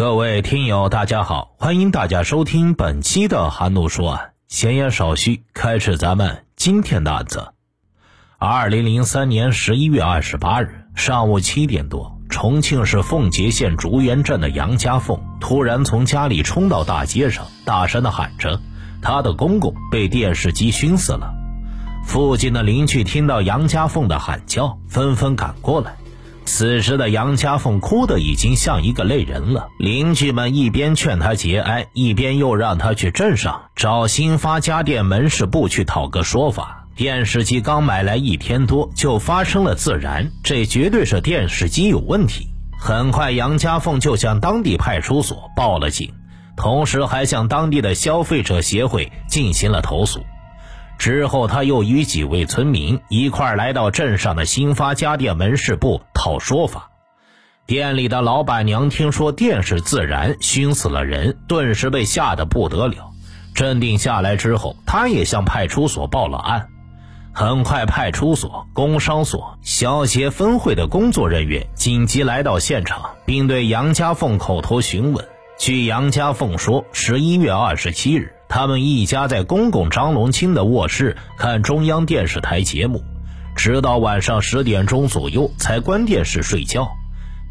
各位听友，大家好，欢迎大家收听本期的韩怒说案。闲言少叙，开始咱们今天的案子。二零零三年十一月二十八日上午七点多，重庆市奉节县竹园镇的杨家凤突然从家里冲到大街上，大声的喊着：“她的公公被电视机熏死了！”附近的邻居听到杨家凤的喊叫，纷纷赶过来。此时的杨家凤哭得已经像一个泪人了，邻居们一边劝她节哀，一边又让她去镇上找新发家电门市部去讨个说法。电视机刚买来一天多，就发生了自燃，这绝对是电视机有问题。很快，杨家凤就向当地派出所报了警，同时还向当地的消费者协会进行了投诉。之后，他又与几位村民一块来到镇上的新发家电门市部讨说法。店里的老板娘听说电是自燃熏死了人，顿时被吓得不得了。镇定下来之后，他也向派出所报了案。很快，派出所、工商所、消协分会的工作人员紧急来到现场，并对杨家凤口头询问。据杨家凤说，十一月二十七日。他们一家在公公张龙清的卧室看中央电视台节目，直到晚上十点钟左右才关电视睡觉。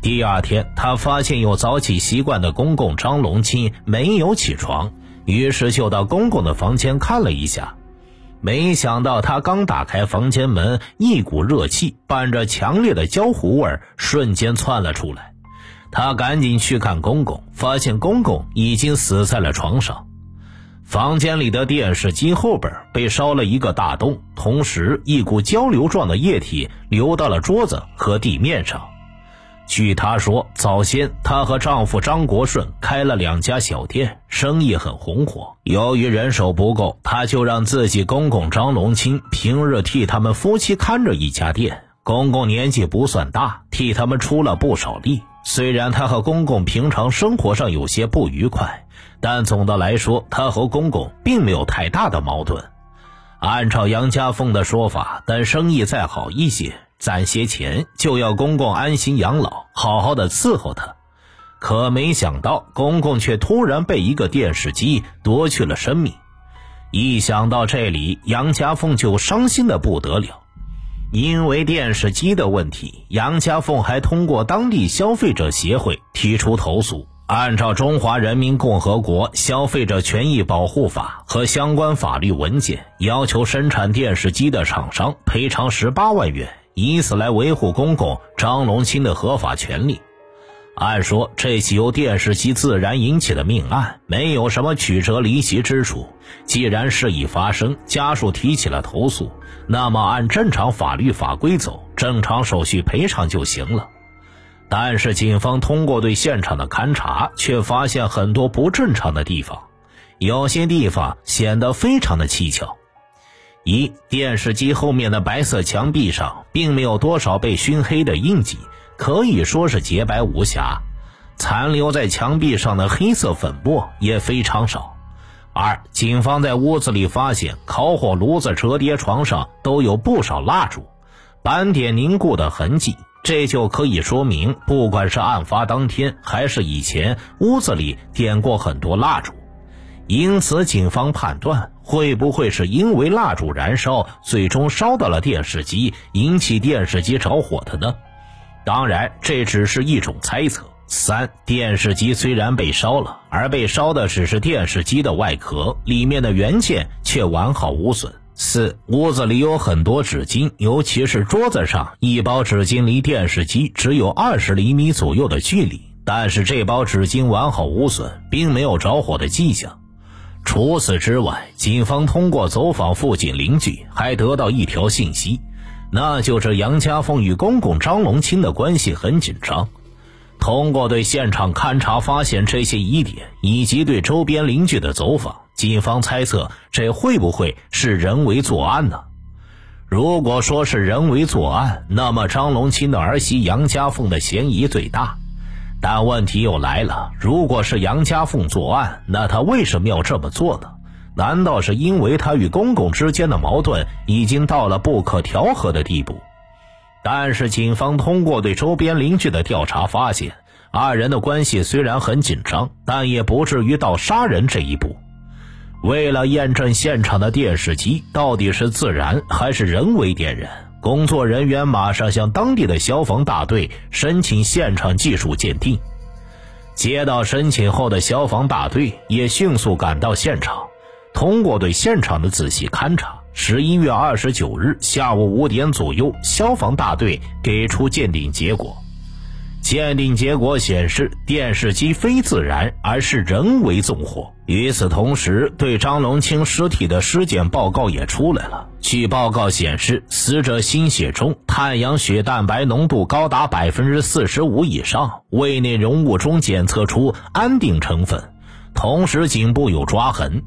第二天，他发现有早起习惯的公公张龙清没有起床，于是就到公公的房间看了一下。没想到他刚打开房间门，一股热气伴着强烈的焦糊味瞬间窜了出来。他赶紧去看公公，发现公公已经死在了床上。房间里的电视机后边被烧了一个大洞，同时一股交流状的液体流到了桌子和地面上。据她说，早先她和丈夫张国顺开了两家小店，生意很红火。由于人手不够，她就让自己公公张龙清平日替他们夫妻看着一家店。公公年纪不算大，替他们出了不少力。虽然他和公公平常生活上有些不愉快。但总的来说，他和公公并没有太大的矛盾。按照杨家凤的说法，等生意再好一些，攒些钱，就要公公安心养老，好好的伺候他。可没想到，公公却突然被一个电视机夺去了生命。一想到这里，杨家凤就伤心的不得了。因为电视机的问题，杨家凤还通过当地消费者协会提出投诉。按照《中华人民共和国消费者权益保护法》和相关法律文件，要求生产电视机的厂商赔偿十八万元，以此来维护公公张龙清的合法权利。按说，这起由电视机自燃引起的命案没有什么曲折离奇之处。既然事已发生，家属提起了投诉，那么按正常法律法规走，正常手续赔偿就行了。但是，警方通过对现场的勘查，却发现很多不正常的地方，有些地方显得非常的蹊跷。一，电视机后面的白色墙壁上并没有多少被熏黑的印记，可以说是洁白无瑕。残留在墙壁上的黑色粉末也非常少。二，警方在屋子里发现烤火炉子、折叠床上都有不少蜡烛，斑点凝固的痕迹。这就可以说明，不管是案发当天还是以前，屋子里点过很多蜡烛。因此，警方判断，会不会是因为蜡烛燃烧，最终烧到了电视机，引起电视机着火的呢？当然，这只是一种猜测。三，电视机虽然被烧了，而被烧的只是电视机的外壳，里面的元件却完好无损。四屋子里有很多纸巾，尤其是桌子上一包纸巾离电视机只有二十厘米左右的距离，但是这包纸巾完好无损，并没有着火的迹象。除此之外，警方通过走访附近邻居，还得到一条信息，那就是杨家凤与公公张龙清的关系很紧张。通过对现场勘查发现这些疑点，以及对周边邻居的走访。警方猜测，这会不会是人为作案呢？如果说是人为作案，那么张龙清的儿媳杨家凤的嫌疑最大。但问题又来了：如果是杨家凤作案，那她为什么要这么做呢？难道是因为她与公公之间的矛盾已经到了不可调和的地步？但是，警方通过对周边邻居的调查发现，二人的关系虽然很紧张，但也不至于到杀人这一步。为了验证现场的电视机到底是自燃还是人为点燃。工作人员马上向当地的消防大队申请现场技术鉴定。接到申请后的消防大队也迅速赶到现场，通过对现场的仔细勘查，十一月二十九日下午五点左右，消防大队给出鉴定结果。鉴定结果显示，电视机非自燃，而是人为纵火。与此同时，对张龙清尸体的尸检报告也出来了。据报告显示，死者心血中碳氧血蛋白浓度高达百分之四十五以上，胃内容物中检测出安定成分，同时颈部有抓痕。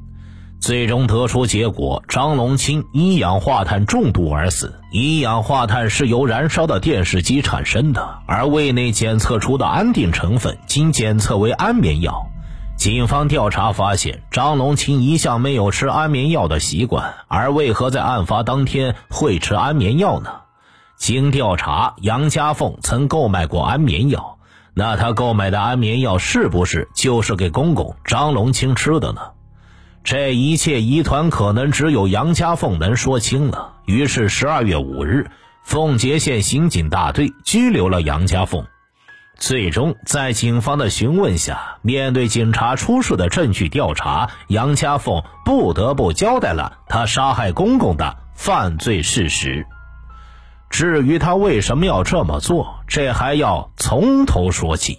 最终得出结果：张龙清一氧化碳中毒而死。一氧化碳是由燃烧的电视机产生的，而胃内检测出的安定成分经检测为安眠药。警方调查发现，张龙清一向没有吃安眠药的习惯，而为何在案发当天会吃安眠药呢？经调查，杨家凤曾购买过安眠药，那他购买的安眠药是不是就是给公公张龙清吃的呢？这一切疑团可能只有杨家凤能说清了。于是，十二月五日，奉节县刑警大队拘留了杨家凤。最终，在警方的询问下，面对警察出示的证据调查，杨家凤不得不交代了他杀害公公的犯罪事实。至于他为什么要这么做，这还要从头说起。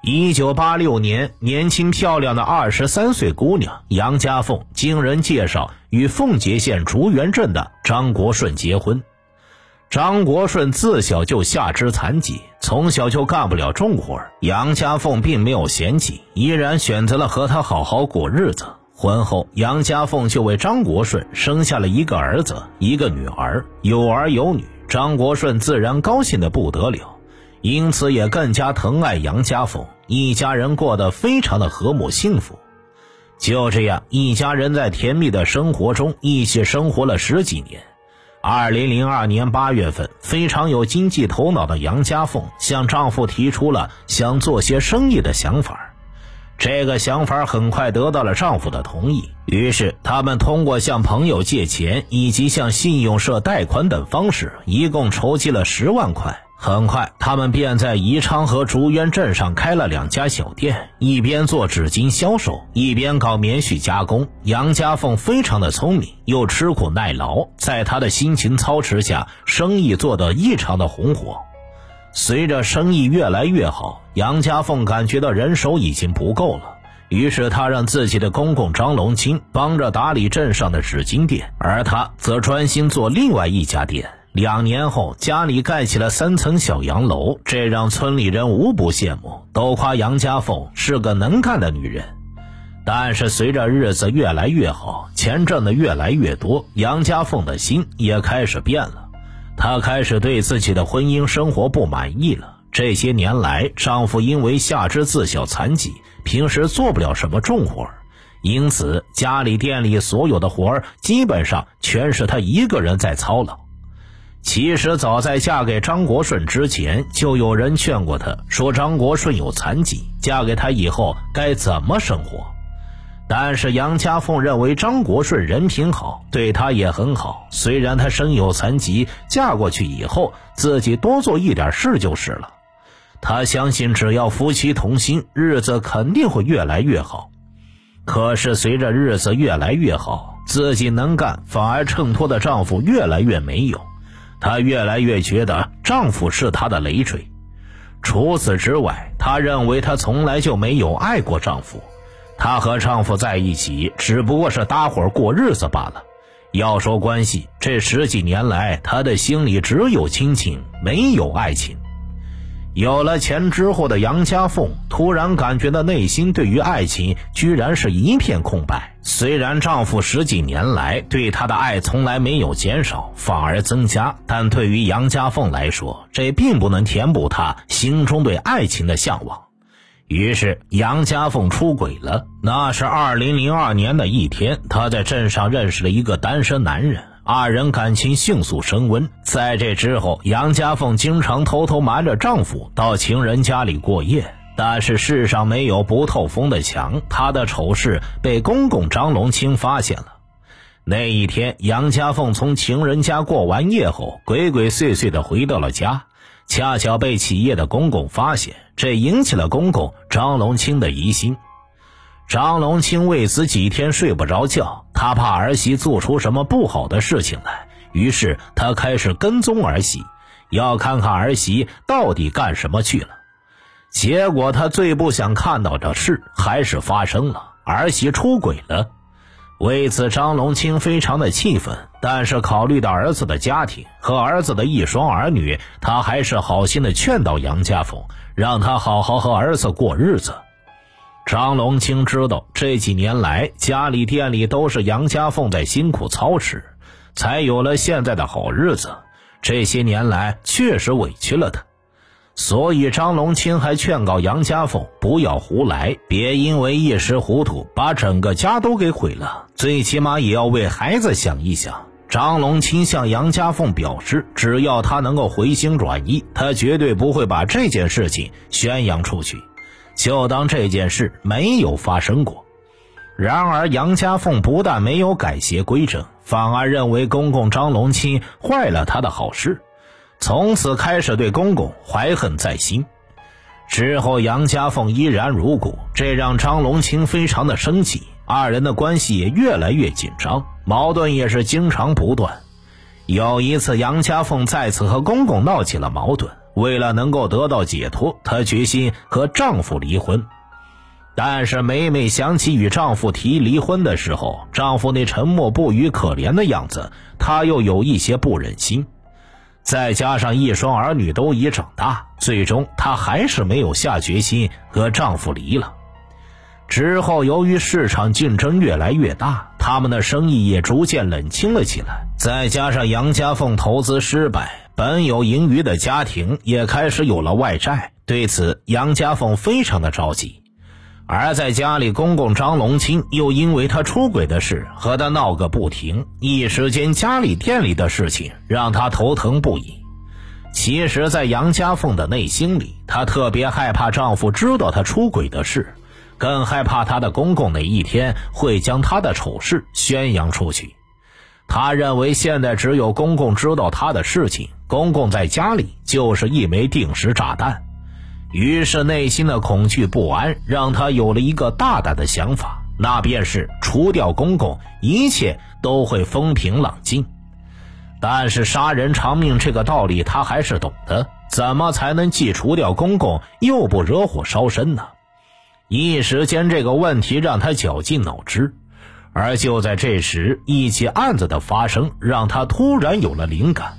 一九八六年，年轻漂亮的二十三岁姑娘杨家凤经人介绍与奉节县竹园镇的张国顺结婚。张国顺自小就下肢残疾，从小就干不了重活。杨家凤并没有嫌弃，依然选择了和他好好过日子。婚后，杨家凤就为张国顺生下了一个儿子，一个女儿，有儿有女。张国顺自然高兴的不得了。因此也更加疼爱杨家凤，一家人过得非常的和睦幸福。就这样，一家人在甜蜜的生活中一起生活了十几年。二零零二年八月份，非常有经济头脑的杨家凤向丈夫提出了想做些生意的想法。这个想法很快得到了丈夫的同意，于是他们通过向朋友借钱以及向信用社贷款等方式，一共筹集了十万块。很快，他们便在宜昌和竹园镇上开了两家小店，一边做纸巾销售，一边搞棉絮加工。杨家凤非常的聪明，又吃苦耐劳，在他的辛勤操持下，生意做得异常的红火。随着生意越来越好，杨家凤感觉到人手已经不够了，于是她让自己的公公张龙清帮着打理镇上的纸巾店，而他则专心做另外一家店。两年后，家里盖起了三层小洋楼，这让村里人无不羡慕，都夸杨家凤是个能干的女人。但是随着日子越来越好，钱挣的越来越多，杨家凤的心也开始变了。她开始对自己的婚姻生活不满意了。这些年来，丈夫因为下肢自小残疾，平时做不了什么重活，因此家里店里所有的活基本上全是她一个人在操劳。其实早在嫁给张国顺之前，就有人劝过她，说张国顺有残疾，嫁给他以后该怎么生活。但是杨家凤认为张国顺人品好，对她也很好。虽然他身有残疾，嫁过去以后自己多做一点事就是了。她相信只要夫妻同心，日子肯定会越来越好。可是随着日子越来越好，自己能干反而衬托的丈夫越来越没有。她越来越觉得丈夫是她的累赘，除此之外，她认为她从来就没有爱过丈夫，她和丈夫在一起只不过是搭伙过日子罢了。要说关系，这十几年来，她的心里只有亲情，没有爱情。有了钱之后的杨家凤突然感觉到内心对于爱情居然是一片空白。虽然丈夫十几年来对她的爱从来没有减少，反而增加，但对于杨家凤来说，这并不能填补她心中对爱情的向往。于是，杨家凤出轨了。那是二零零二年的一天，她在镇上认识了一个单身男人。二人感情迅速升温。在这之后，杨家凤经常偷偷瞒着丈夫到情人家里过夜。但是世上没有不透风的墙，她的丑事被公公张龙清发现了。那一天，杨家凤从情人家过完夜后，鬼鬼祟祟的回到了家，恰巧被起夜的公公发现，这引起了公公张龙清的疑心。张龙清为此几天睡不着觉，他怕儿媳做出什么不好的事情来，于是他开始跟踪儿媳，要看看儿媳到底干什么去了。结果他最不想看到的事还是发生了，儿媳出轨了。为此，张龙清非常的气愤。但是考虑到儿子的家庭和儿子的一双儿女，他还是好心的劝导杨家凤，让他好好和儿子过日子。张龙清知道这几年来家里店里都是杨家凤在辛苦操持，才有了现在的好日子。这些年来确实委屈了他。所以，张龙清还劝告杨家凤不要胡来，别因为一时糊涂把整个家都给毁了。最起码也要为孩子想一想。张龙清向杨家凤表示，只要他能够回心转意，他绝对不会把这件事情宣扬出去，就当这件事没有发生过。然而，杨家凤不但没有改邪归正，反而认为公公张龙清坏了他的好事。从此开始对公公怀恨在心，之后杨家凤依然如故，这让张龙清非常的生气，二人的关系也越来越紧张，矛盾也是经常不断。有一次，杨家凤再次和公公闹起了矛盾，为了能够得到解脱，她决心和丈夫离婚。但是每每想起与丈夫提离婚的时候，丈夫那沉默不语、可怜的样子，她又有一些不忍心。再加上一双儿女都已长大，最终她还是没有下决心和丈夫离了。之后，由于市场竞争越来越大，他们的生意也逐渐冷清了起来。再加上杨家凤投资失败，本有盈余的家庭也开始有了外债。对此，杨家凤非常的着急。而在家里，公公张龙清又因为他出轨的事和他闹个不停，一时间家里店里的事情让他头疼不已。其实，在杨家凤的内心里，她特别害怕丈夫知道她出轨的事，更害怕她的公公哪一天会将她的丑事宣扬出去。她认为，现在只有公公知道她的事情，公公在家里就是一枚定时炸弹。于是，内心的恐惧不安让他有了一个大胆的想法，那便是除掉公公，一切都会风平浪静。但是，杀人偿命这个道理他还是懂的，怎么才能既除掉公公，又不惹火烧身呢？一时间，这个问题让他绞尽脑汁。而就在这时，一起案子的发生让他突然有了灵感。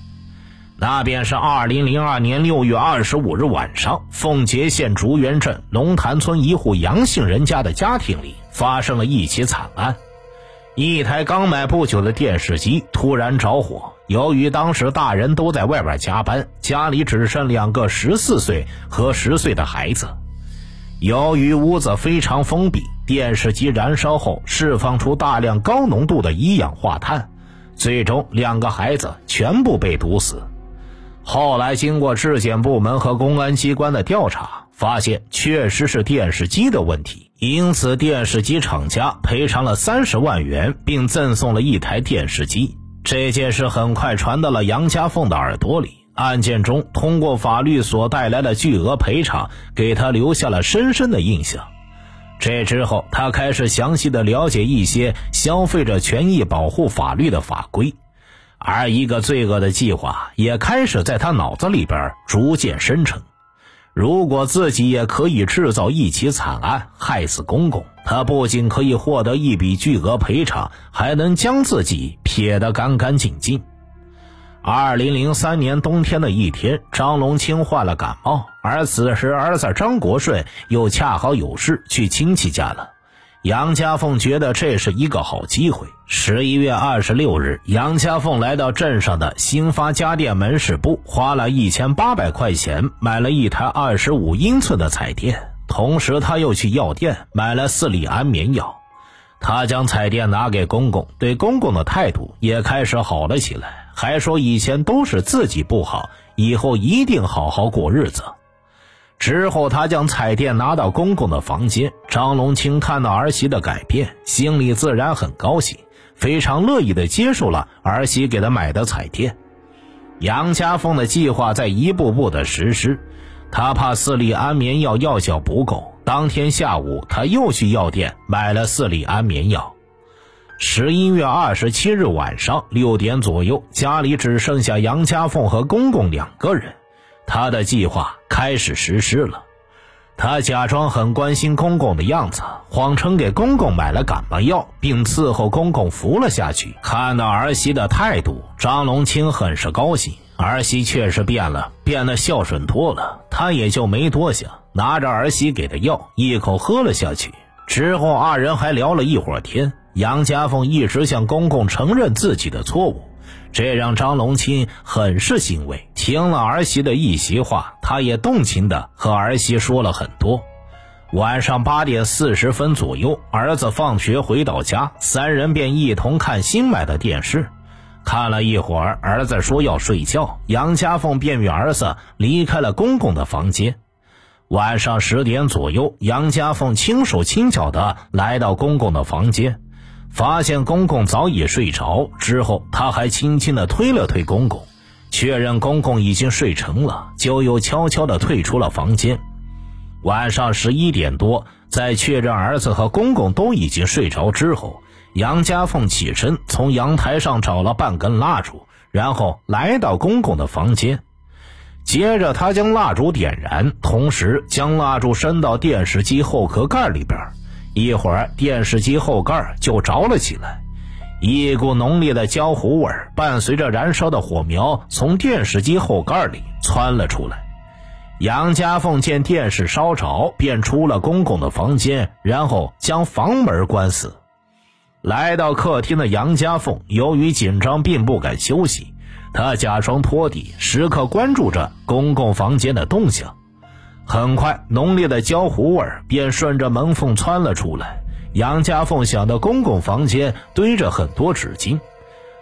那便是二零零二年六月二十五日晚上，奉节县竹园镇龙潭村一户杨姓人家的家庭里发生了一起惨案。一台刚买不久的电视机突然着火，由于当时大人都在外边加班，家里只剩两个十四岁和十岁的孩子。由于屋子非常封闭，电视机燃烧后释放出大量高浓度的一氧化碳，最终两个孩子全部被毒死。后来，经过质检部门和公安机关的调查，发现确实是电视机的问题，因此电视机厂家赔偿了三十万元，并赠送了一台电视机。这件事很快传到了杨家凤的耳朵里。案件中，通过法律所带来的巨额赔偿，给他留下了深深的印象。这之后，他开始详细的了解一些消费者权益保护法律的法规。而一个罪恶的计划也开始在他脑子里边逐渐生成。如果自己也可以制造一起惨案，害死公公，他不仅可以获得一笔巨额赔偿，还能将自己撇得干干净净。二零零三年冬天的一天，张龙清患了感冒，而此时儿子张国顺又恰好有事去亲戚家了。杨家凤觉得这是一个好机会。十一月二十六日，杨家凤来到镇上的新发家电门市部，花了一千八百块钱买了一台二十五英寸的彩电，同时他又去药店买了四粒安眠药。他将彩电拿给公公，对公公的态度也开始好了起来，还说以前都是自己不好，以后一定好好过日子。之后，他将彩电拿到公公的房间。张龙清看到儿媳的改变，心里自然很高兴，非常乐意的接受了儿媳给他买的彩电。杨家凤的计划在一步步的实施，他怕四粒安眠药药效不够，当天下午他又去药店买了四粒安眠药。十一月二十七日晚上六点左右，家里只剩下杨家凤和公公两个人。他的计划开始实施了。他假装很关心公公的样子，谎称给公公买了感冒药，并伺候公公服了下去。看到儿媳的态度，张龙清很是高兴。儿媳确实变了，变得孝顺多了。他也就没多想，拿着儿媳给的药，一口喝了下去。之后，二人还聊了一会儿天。杨家凤一直向公公承认自己的错误。这让张龙清很是欣慰。听了儿媳的一席话，他也动情的和儿媳说了很多。晚上八点四十分左右，儿子放学回到家，三人便一同看新买的电视。看了一会儿，儿子说要睡觉，杨家凤便与儿子离开了公公的房间。晚上十点左右，杨家凤轻手轻脚的来到公公的房间。发现公公早已睡着之后，他还轻轻的推了推公公，确认公公已经睡成了，就又悄悄地退出了房间。晚上十一点多，在确认儿子和公公都已经睡着之后，杨家凤起身从阳台上找了半根蜡烛，然后来到公公的房间。接着，他将蜡烛点燃，同时将蜡烛伸到电视机后壳盖里边。一会儿，电视机后盖就着了起来，一股浓烈的焦糊味伴随着燃烧的火苗从电视机后盖里窜了出来。杨家凤见电视烧着，便出了公公的房间，然后将房门关死。来到客厅的杨家凤，由于紧张，并不敢休息，她假装拖地，时刻关注着公公房间的动向。很快，浓烈的焦糊味便顺着门缝窜了出来。杨家凤想到公公房间堆着很多纸巾，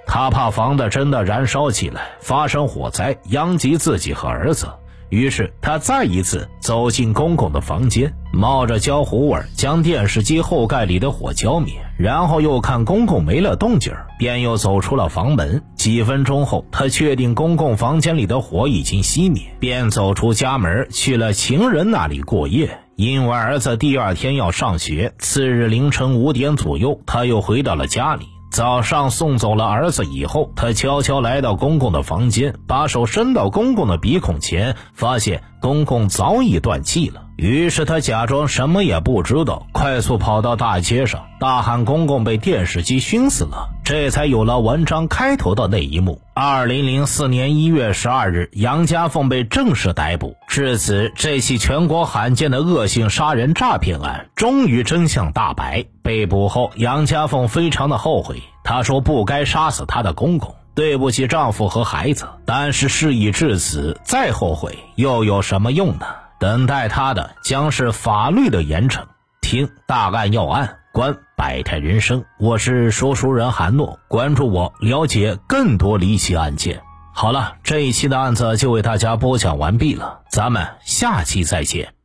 他怕房子真的燃烧起来，发生火灾，殃及自己和儿子。于是他再一次走进公公的房间，冒着焦糊味将电视机后盖里的火浇灭，然后又看公公没了动静便又走出了房门。几分钟后，他确定公公房间里的火已经熄灭，便走出家门去了情人那里过夜。因为儿子第二天要上学，次日凌晨五点左右，他又回到了家里。早上送走了儿子以后，他悄悄来到公公的房间，把手伸到公公的鼻孔前，发现公公早已断气了。于是他假装什么也不知道，快速跑到大街上，大喊公公被电视机熏死了。这才有了文章开头的那一幕。二零零四年一月十二日，杨家凤被正式逮捕。至此，这起全国罕见的恶性杀人诈骗案终于真相大白。被捕后，杨家凤非常的后悔，她说不该杀死她的公公，对不起丈夫和孩子。但是事已至此，再后悔又有什么用呢？等待他的将是法律的严惩。听大案要案，观百态人生。我是说书人韩诺，关注我，了解更多离奇案件。好了，这一期的案子就为大家播讲完毕了，咱们下期再见。